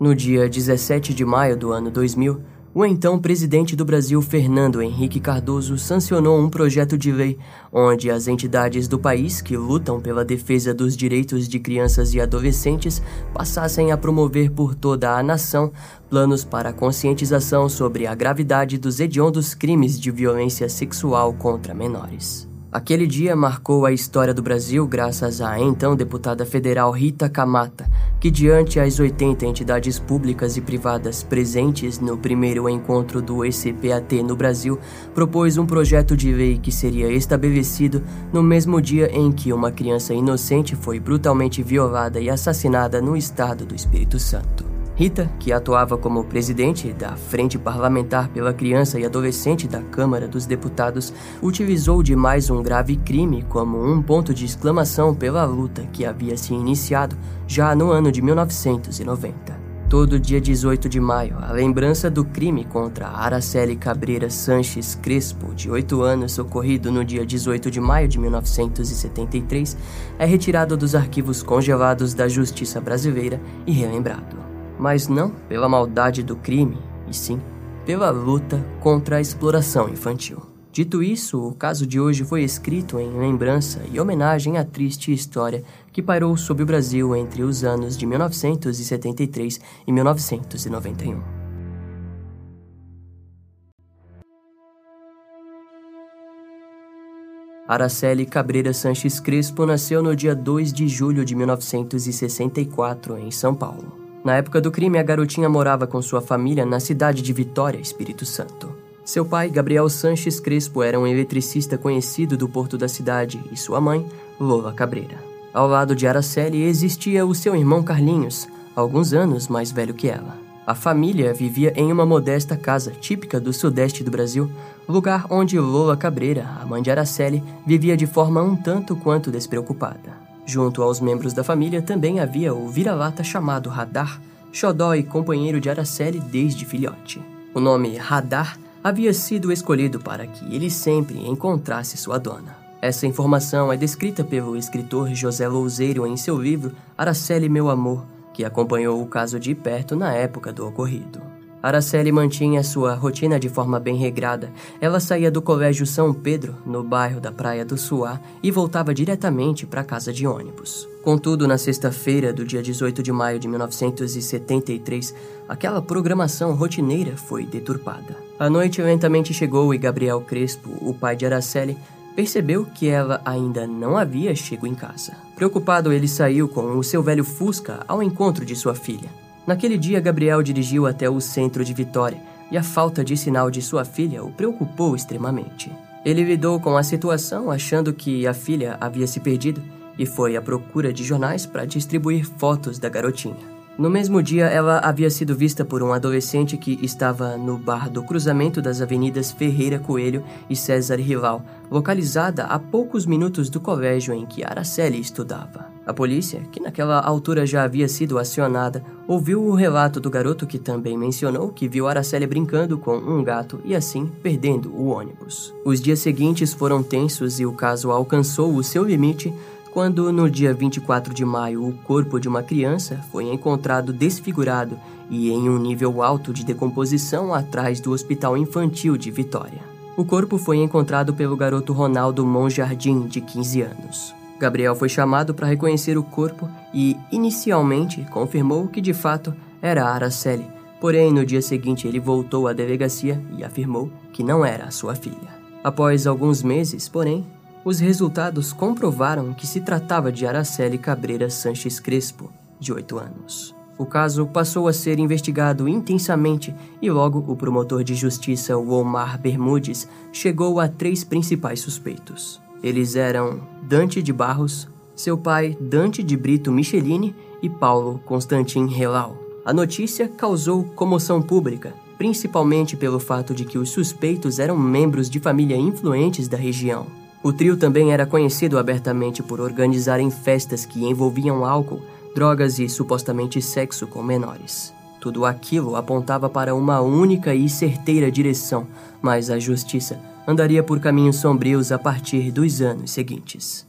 No dia 17 de maio do ano 2000, o então presidente do Brasil, Fernando Henrique Cardoso, sancionou um projeto de lei onde as entidades do país que lutam pela defesa dos direitos de crianças e adolescentes passassem a promover por toda a nação planos para conscientização sobre a gravidade dos hediondos crimes de violência sexual contra menores. Aquele dia marcou a história do Brasil graças à então deputada federal Rita Camata, que, diante as 80 entidades públicas e privadas presentes no primeiro encontro do ECPAT no Brasil, propôs um projeto de lei que seria estabelecido no mesmo dia em que uma criança inocente foi brutalmente violada e assassinada no estado do Espírito Santo. Rita, que atuava como presidente da Frente Parlamentar pela Criança e Adolescente da Câmara dos Deputados, utilizou de mais um grave crime como um ponto de exclamação pela luta que havia se iniciado já no ano de 1990. Todo dia 18 de maio, a lembrança do crime contra Araceli Cabreira Sanches Crespo, de 8 anos, ocorrido no dia 18 de maio de 1973, é retirado dos arquivos congelados da Justiça Brasileira e relembrado mas não pela maldade do crime, e sim pela luta contra a exploração infantil. Dito isso, o caso de hoje foi escrito em lembrança e homenagem à triste história que pairou sobre o Brasil entre os anos de 1973 e 1991. Araceli Cabreira Sanches Crespo nasceu no dia 2 de julho de 1964 em São Paulo. Na época do crime, a garotinha morava com sua família na cidade de Vitória, Espírito Santo. Seu pai, Gabriel Sanches Crespo, era um eletricista conhecido do porto da cidade e sua mãe, Lola Cabreira. Ao lado de Araceli existia o seu irmão Carlinhos, alguns anos mais velho que ela. A família vivia em uma modesta casa típica do sudeste do Brasil, lugar onde Lola Cabreira, a mãe de Araceli, vivia de forma um tanto quanto despreocupada. Junto aos membros da família também havia o vira-lata chamado Radar, xodó e companheiro de Araceli desde filhote. O nome Radar havia sido escolhido para que ele sempre encontrasse sua dona. Essa informação é descrita pelo escritor José Louzeiro em seu livro Araceli Meu Amor, que acompanhou o caso de perto na época do ocorrido. Araceli mantinha sua rotina de forma bem regrada. Ela saía do Colégio São Pedro, no bairro da Praia do Suá, e voltava diretamente para casa de ônibus. Contudo, na sexta-feira do dia 18 de maio de 1973, aquela programação rotineira foi deturpada. A noite lentamente chegou e Gabriel Crespo, o pai de Araceli, percebeu que ela ainda não havia chego em casa. Preocupado, ele saiu com o seu velho Fusca ao encontro de sua filha. Naquele dia, Gabriel dirigiu até o centro de Vitória e a falta de sinal de sua filha o preocupou extremamente. Ele lidou com a situação achando que a filha havia se perdido e foi à procura de jornais para distribuir fotos da garotinha. No mesmo dia, ela havia sido vista por um adolescente que estava no bar do cruzamento das avenidas Ferreira Coelho e César Rival, localizada a poucos minutos do colégio em que Araceli estudava. A polícia, que naquela altura já havia sido acionada, ouviu o relato do garoto que também mencionou que viu Araceli brincando com um gato e assim perdendo o ônibus. Os dias seguintes foram tensos e o caso alcançou o seu limite quando, no dia 24 de maio, o corpo de uma criança foi encontrado desfigurado e em um nível alto de decomposição atrás do Hospital Infantil de Vitória. O corpo foi encontrado pelo garoto Ronaldo Monjardim, de 15 anos. Gabriel foi chamado para reconhecer o corpo e, inicialmente, confirmou que de fato era Araceli. Porém, no dia seguinte, ele voltou à delegacia e afirmou que não era sua filha. Após alguns meses, porém, os resultados comprovaram que se tratava de Araceli Cabreira Sanches Crespo, de 8 anos. O caso passou a ser investigado intensamente e logo o promotor de justiça Omar Bermudes chegou a três principais suspeitos. Eles eram Dante de Barros, seu pai Dante de Brito Michelini e Paulo Constantin Relau. A notícia causou comoção pública, principalmente pelo fato de que os suspeitos eram membros de família influentes da região. O trio também era conhecido abertamente por organizarem festas que envolviam álcool, drogas e supostamente sexo com menores. Tudo aquilo apontava para uma única e certeira direção, mas a justiça andaria por caminhos sombrios a partir dos anos seguintes.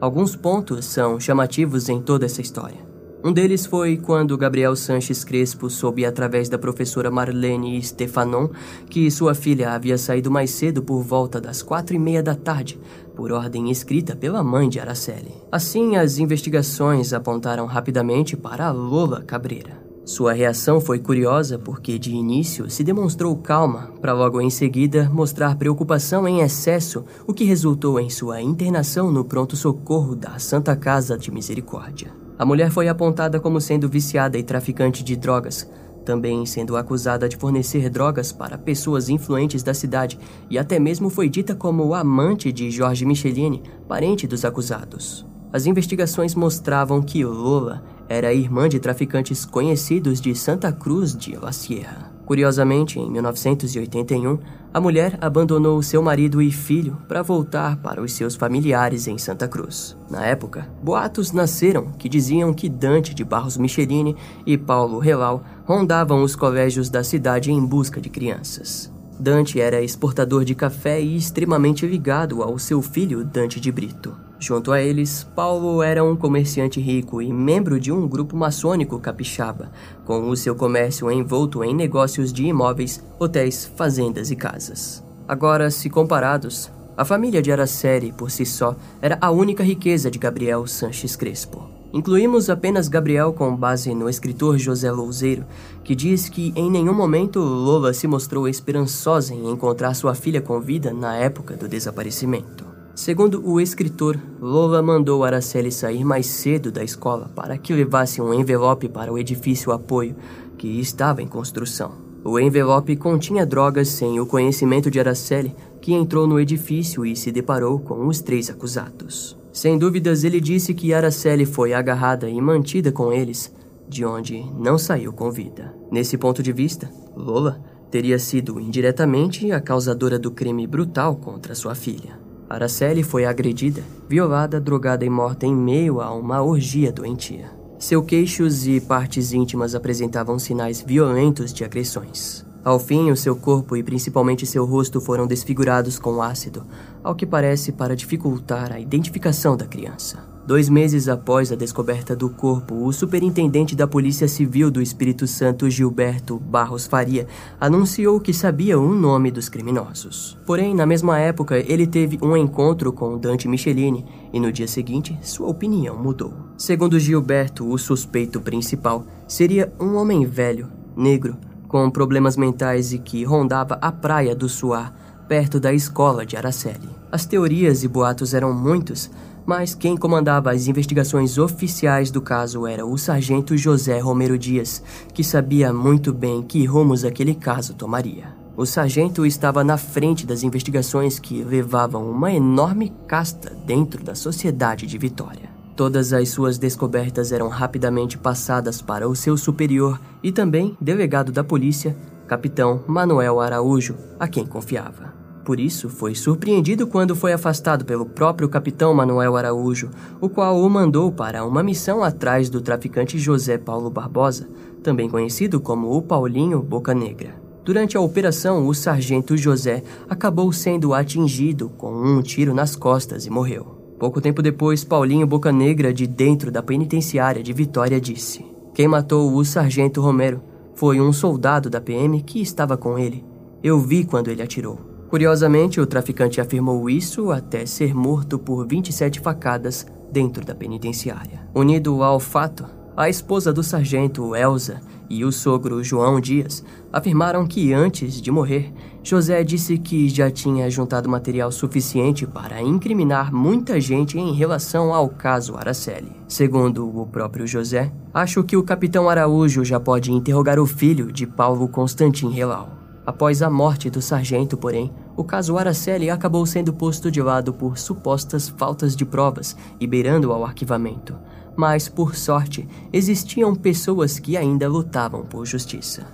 Alguns pontos são chamativos em toda essa história. Um deles foi quando Gabriel Sanches Crespo soube através da professora Marlene Stefanon que sua filha havia saído mais cedo por volta das quatro e meia da tarde, por ordem escrita pela mãe de Araceli. Assim, as investigações apontaram rapidamente para Lola Cabreira. Sua reação foi curiosa porque, de início, se demonstrou calma, para logo em seguida mostrar preocupação em excesso, o que resultou em sua internação no pronto-socorro da Santa Casa de Misericórdia. A mulher foi apontada como sendo viciada e traficante de drogas, também sendo acusada de fornecer drogas para pessoas influentes da cidade e até mesmo foi dita como amante de Jorge Michelini, parente dos acusados. As investigações mostravam que Lola era irmã de traficantes conhecidos de Santa Cruz de La Sierra. Curiosamente, em 1981, a mulher abandonou seu marido e filho para voltar para os seus familiares em Santa Cruz. Na época, boatos nasceram que diziam que Dante de Barros Michelini e Paulo Relau rondavam os colégios da cidade em busca de crianças. Dante era exportador de café e extremamente ligado ao seu filho Dante de Brito. Junto a eles, Paulo era um comerciante rico e membro de um grupo maçônico capixaba, com o seu comércio envolto em negócios de imóveis, hotéis, fazendas e casas. Agora, se comparados, a família de Araceli, por si só, era a única riqueza de Gabriel Sanches Crespo. Incluímos apenas Gabriel com base no escritor José Louzeiro, que diz que em nenhum momento Lola se mostrou esperançosa em encontrar sua filha com vida na época do desaparecimento. Segundo o escritor, Lola mandou Araceli sair mais cedo da escola para que levasse um envelope para o edifício apoio que estava em construção. O envelope continha drogas sem o conhecimento de Araceli, que entrou no edifício e se deparou com os três acusados. Sem dúvidas, ele disse que Araceli foi agarrada e mantida com eles, de onde não saiu com vida. Nesse ponto de vista, Lola teria sido indiretamente a causadora do crime brutal contra sua filha. Araceli foi agredida, violada, drogada e morta em meio a uma orgia doentia. Seu queixos e partes íntimas apresentavam sinais violentos de agressões. Ao fim, o seu corpo e principalmente seu rosto foram desfigurados com ácido, ao que parece para dificultar a identificação da criança. Dois meses após a descoberta do corpo, o superintendente da Polícia Civil do Espírito Santo, Gilberto Barros Faria, anunciou que sabia o nome dos criminosos. Porém, na mesma época, ele teve um encontro com Dante Michelini e no dia seguinte, sua opinião mudou. Segundo Gilberto, o suspeito principal seria um homem velho, negro, com problemas mentais e que rondava a praia do Suar, perto da escola de Araceli. As teorias e boatos eram muitos, mas quem comandava as investigações oficiais do caso era o sargento José Romero Dias, que sabia muito bem que rumos aquele caso tomaria. O sargento estava na frente das investigações que levavam uma enorme casta dentro da sociedade de Vitória. Todas as suas descobertas eram rapidamente passadas para o seu superior e também delegado da polícia, capitão Manuel Araújo, a quem confiava. Por isso, foi surpreendido quando foi afastado pelo próprio capitão Manuel Araújo, o qual o mandou para uma missão atrás do traficante José Paulo Barbosa, também conhecido como o Paulinho Boca Negra. Durante a operação, o sargento José acabou sendo atingido com um tiro nas costas e morreu. Pouco tempo depois, Paulinho Boca Negra, de dentro da penitenciária de Vitória, disse: Quem matou o sargento Romero foi um soldado da PM que estava com ele. Eu vi quando ele atirou. Curiosamente, o traficante afirmou isso até ser morto por 27 facadas dentro da penitenciária. Unido ao fato, a esposa do sargento, Elsa, e o sogro, João Dias, afirmaram que antes de morrer, José disse que já tinha juntado material suficiente para incriminar muita gente em relação ao caso Araceli. Segundo o próprio José, acho que o capitão Araújo já pode interrogar o filho de Paulo Constantin Relau. Após a morte do sargento, porém, o caso Araceli acabou sendo posto de lado por supostas faltas de provas e beirando ao arquivamento. Mas, por sorte, existiam pessoas que ainda lutavam por justiça.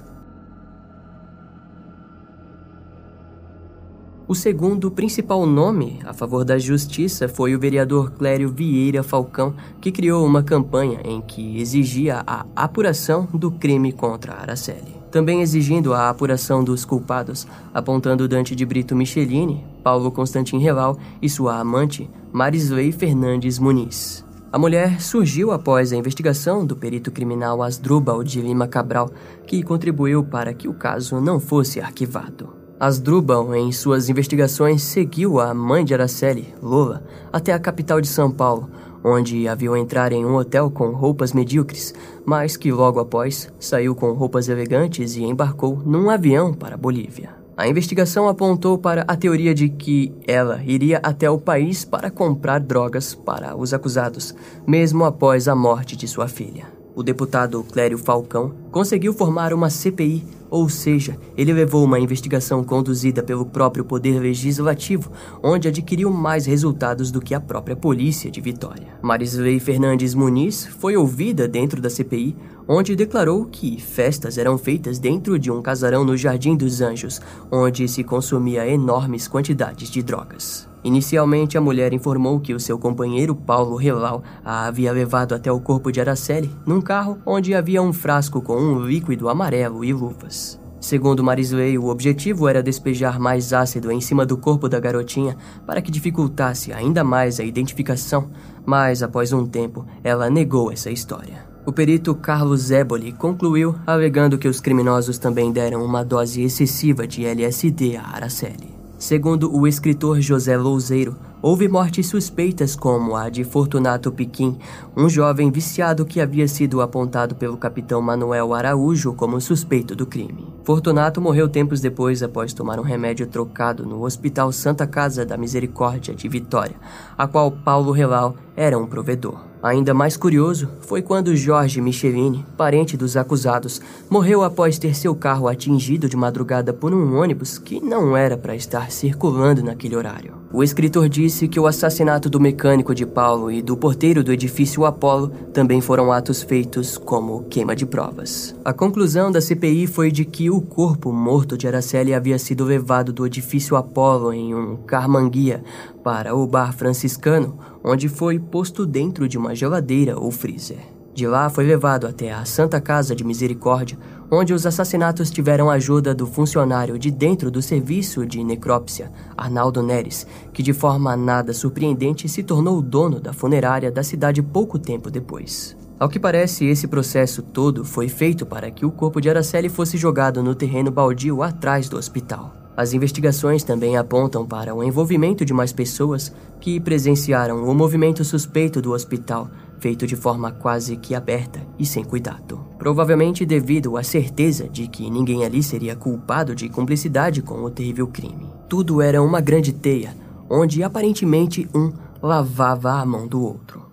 O segundo principal nome a favor da justiça foi o vereador Clério Vieira Falcão, que criou uma campanha em que exigia a apuração do crime contra Araceli. Também exigindo a apuração dos culpados, apontando Dante de Brito Michelini, Paulo Constantin Reval e sua amante, Marisley Fernandes Muniz. A mulher surgiu após a investigação do perito criminal Asdrubal de Lima Cabral, que contribuiu para que o caso não fosse arquivado. Asdrubal, em suas investigações, seguiu a mãe de Araceli, Lola, até a capital de São Paulo, onde a viu entrar em um hotel com roupas medíocres, mas que logo após saiu com roupas elegantes e embarcou num avião para a Bolívia. A investigação apontou para a teoria de que ela iria até o país para comprar drogas para os acusados, mesmo após a morte de sua filha. O deputado Clério Falcão conseguiu formar uma CPI, ou seja, ele levou uma investigação conduzida pelo próprio Poder Legislativo, onde adquiriu mais resultados do que a própria polícia de Vitória. Marisley Fernandes Muniz foi ouvida dentro da CPI, onde declarou que festas eram feitas dentro de um casarão no Jardim dos Anjos, onde se consumia enormes quantidades de drogas. Inicialmente, a mulher informou que o seu companheiro Paulo Relau a havia levado até o corpo de Araceli num carro onde havia um frasco com um líquido amarelo e luvas. Segundo Marisley, o objetivo era despejar mais ácido em cima do corpo da garotinha para que dificultasse ainda mais a identificação, mas após um tempo ela negou essa história. O perito Carlos Éboli concluiu, alegando que os criminosos também deram uma dose excessiva de LSD a Araceli. Segundo o escritor José Louzeiro, houve mortes suspeitas como a de Fortunato Piquim, um jovem viciado que havia sido apontado pelo capitão Manuel Araújo como suspeito do crime. Fortunato morreu tempos depois após tomar um remédio trocado no Hospital Santa Casa da Misericórdia de Vitória, a qual Paulo Relau era um provedor. Ainda mais curioso foi quando Jorge Michelini, parente dos acusados, morreu após ter seu carro atingido de madrugada por um ônibus que não era para estar circulando naquele horário. O escritor disse que o assassinato do mecânico de Paulo e do porteiro do edifício Apolo também foram atos feitos como queima de provas. A conclusão da CPI foi de que o corpo morto de Araceli havia sido levado do edifício Apolo em um carmanguia para o bar franciscano, onde foi posto dentro de uma geladeira ou freezer. De lá foi levado até a Santa Casa de Misericórdia, onde os assassinatos tiveram ajuda do funcionário de dentro do serviço de necrópsia, Arnaldo Neres, que de forma nada surpreendente se tornou o dono da funerária da cidade pouco tempo depois. Ao que parece, esse processo todo foi feito para que o corpo de Araceli fosse jogado no terreno baldio atrás do hospital. As investigações também apontam para o envolvimento de mais pessoas que presenciaram o movimento suspeito do hospital, feito de forma quase que aberta e sem cuidado. Provavelmente devido à certeza de que ninguém ali seria culpado de cumplicidade com o terrível crime. Tudo era uma grande teia, onde aparentemente um lavava a mão do outro.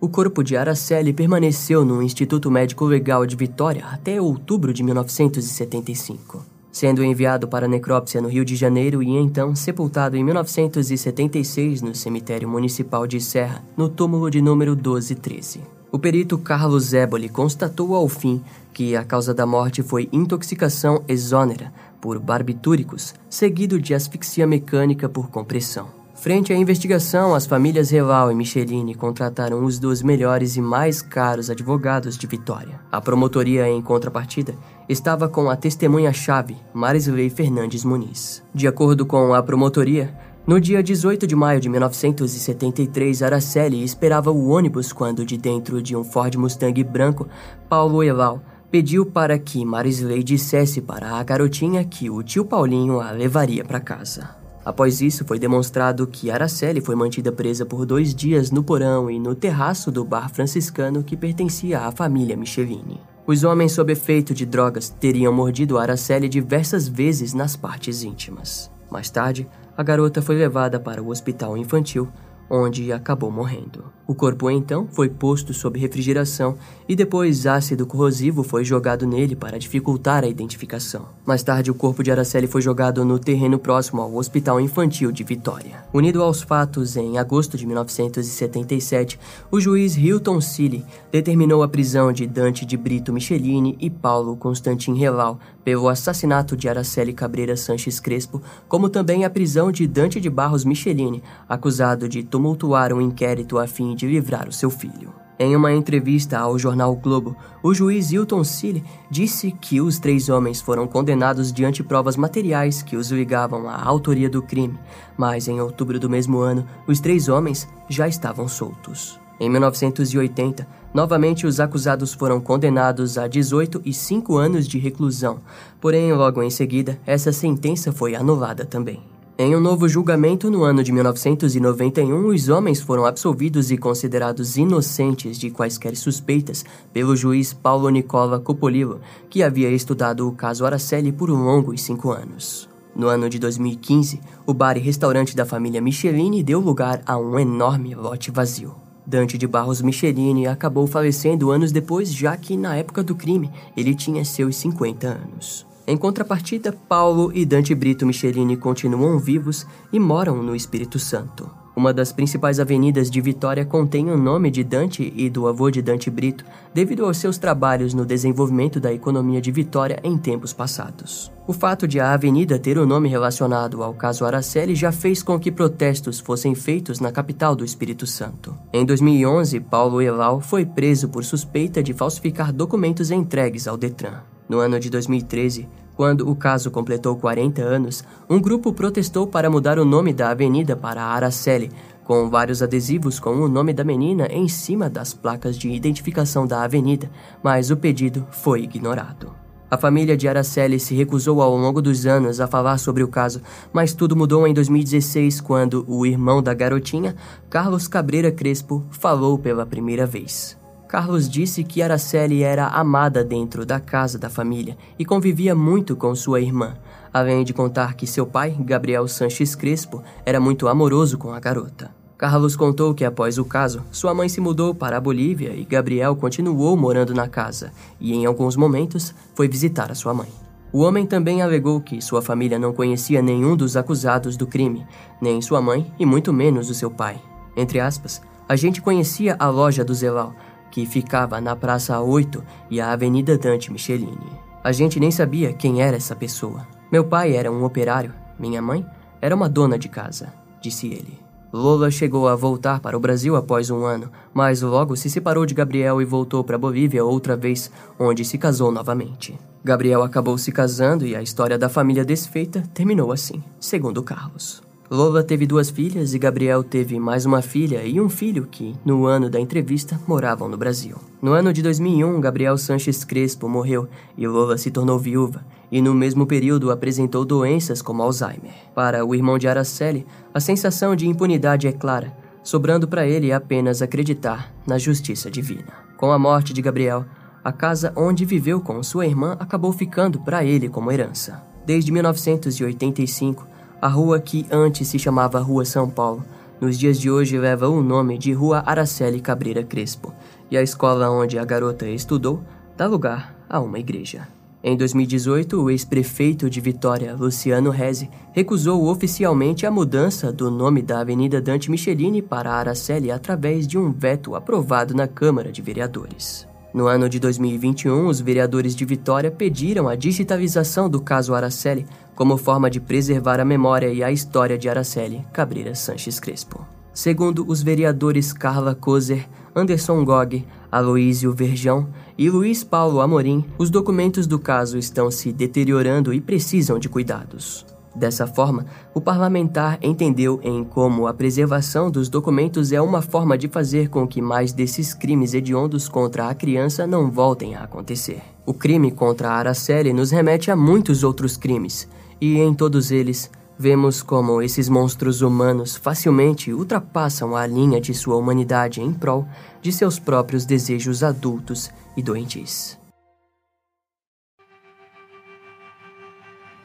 O corpo de Araceli permaneceu no Instituto Médico Legal de Vitória até outubro de 1975, sendo enviado para necrópsia no Rio de Janeiro e então sepultado em 1976 no cemitério municipal de Serra, no túmulo de número 1213. O perito Carlos Éboli constatou ao fim que a causa da morte foi intoxicação exônera por barbitúricos, seguido de asfixia mecânica por compressão. Frente à investigação, as famílias Reval e Michelini contrataram os dois melhores e mais caros advogados de Vitória. A promotoria, em contrapartida, estava com a testemunha-chave, Marisley Fernandes Muniz. De acordo com a promotoria, no dia 18 de maio de 1973, Araceli esperava o ônibus quando, de dentro de um Ford Mustang branco, Paulo Eval pediu para que Marisley dissesse para a garotinha que o tio Paulinho a levaria para casa. Após isso, foi demonstrado que Araceli foi mantida presa por dois dias no porão e no terraço do bar franciscano que pertencia à família Michelini. Os homens sob efeito de drogas teriam mordido Araceli diversas vezes nas partes íntimas. Mais tarde, a garota foi levada para o hospital infantil, onde acabou morrendo. O corpo então foi posto sob refrigeração e depois ácido corrosivo foi jogado nele para dificultar a identificação. Mais tarde, o corpo de Araceli foi jogado no terreno próximo ao Hospital Infantil de Vitória. Unido aos fatos, em agosto de 1977, o juiz Hilton Cilli determinou a prisão de Dante de Brito Michelini e Paulo Constantin Relau pelo assassinato de Araceli Cabreira Sanches Crespo, como também a prisão de Dante de Barros Michelini, acusado de tumultuar um inquérito a fim de livrar o seu filho. Em uma entrevista ao jornal Globo, o juiz Hilton Cille disse que os três homens foram condenados diante provas materiais que os ligavam à autoria do crime, mas em outubro do mesmo ano, os três homens já estavam soltos. Em 1980, novamente os acusados foram condenados a 18 e 5 anos de reclusão, porém, logo em seguida, essa sentença foi anulada também. Em um novo julgamento no ano de 1991, os homens foram absolvidos e considerados inocentes de quaisquer suspeitas pelo juiz Paulo Nicola Copolilo, que havia estudado o caso Araceli por longos cinco anos. No ano de 2015, o bar e restaurante da família Michelini deu lugar a um enorme lote vazio. Dante de Barros Michelini acabou falecendo anos depois, já que na época do crime ele tinha seus 50 anos. Em contrapartida, Paulo e Dante Brito Michelini continuam vivos e moram no Espírito Santo. Uma das principais avenidas de Vitória contém o nome de Dante e do avô de Dante Brito, devido aos seus trabalhos no desenvolvimento da economia de Vitória em tempos passados. O fato de a avenida ter o nome relacionado ao caso Araceli já fez com que protestos fossem feitos na capital do Espírito Santo. Em 2011, Paulo Elal foi preso por suspeita de falsificar documentos entregues ao Detran. No ano de 2013, quando o caso completou 40 anos, um grupo protestou para mudar o nome da avenida para Araceli, com vários adesivos com o nome da menina em cima das placas de identificação da avenida, mas o pedido foi ignorado. A família de Araceli se recusou ao longo dos anos a falar sobre o caso, mas tudo mudou em 2016 quando o irmão da garotinha, Carlos Cabreira Crespo, falou pela primeira vez. Carlos disse que Araceli era amada dentro da casa da família e convivia muito com sua irmã, além de contar que seu pai, Gabriel Sanches Crespo, era muito amoroso com a garota. Carlos contou que após o caso, sua mãe se mudou para a Bolívia e Gabriel continuou morando na casa e, em alguns momentos, foi visitar a sua mãe. O homem também alegou que sua família não conhecia nenhum dos acusados do crime, nem sua mãe e muito menos o seu pai. Entre aspas, a gente conhecia a loja do Zelal, que ficava na Praça 8 e a Avenida Dante Michelini. A gente nem sabia quem era essa pessoa. Meu pai era um operário, minha mãe era uma dona de casa, disse ele. Lola chegou a voltar para o Brasil após um ano, mas logo se separou de Gabriel e voltou para Bolívia outra vez, onde se casou novamente. Gabriel acabou se casando e a história da família desfeita terminou assim, segundo Carlos. Lola teve duas filhas e Gabriel teve mais uma filha e um filho que, no ano da entrevista, moravam no Brasil. No ano de 2001, Gabriel Sanches Crespo morreu e Lola se tornou viúva, e no mesmo período apresentou doenças como Alzheimer. Para o irmão de Araceli, a sensação de impunidade é clara, sobrando para ele apenas acreditar na justiça divina. Com a morte de Gabriel, a casa onde viveu com sua irmã acabou ficando para ele como herança. Desde 1985, a rua que antes se chamava Rua São Paulo, nos dias de hoje leva o nome de Rua Araceli Cabreira Crespo, e a escola onde a garota estudou dá lugar a uma igreja. Em 2018, o ex-prefeito de Vitória, Luciano Reze, recusou oficialmente a mudança do nome da Avenida Dante Michelini para Araceli através de um veto aprovado na Câmara de Vereadores. No ano de 2021, os vereadores de Vitória pediram a digitalização do caso Araceli como forma de preservar a memória e a história de Araceli Cabreira Sanches Crespo. Segundo os vereadores Carla Kozer, Anderson Gog, Aloísio Verjão e Luiz Paulo Amorim, os documentos do caso estão se deteriorando e precisam de cuidados. Dessa forma, o parlamentar entendeu em como a preservação dos documentos é uma forma de fazer com que mais desses crimes hediondos contra a criança não voltem a acontecer. O crime contra a Araceli nos remete a muitos outros crimes, e em todos eles vemos como esses monstros humanos facilmente ultrapassam a linha de sua humanidade em prol de seus próprios desejos adultos e doentes.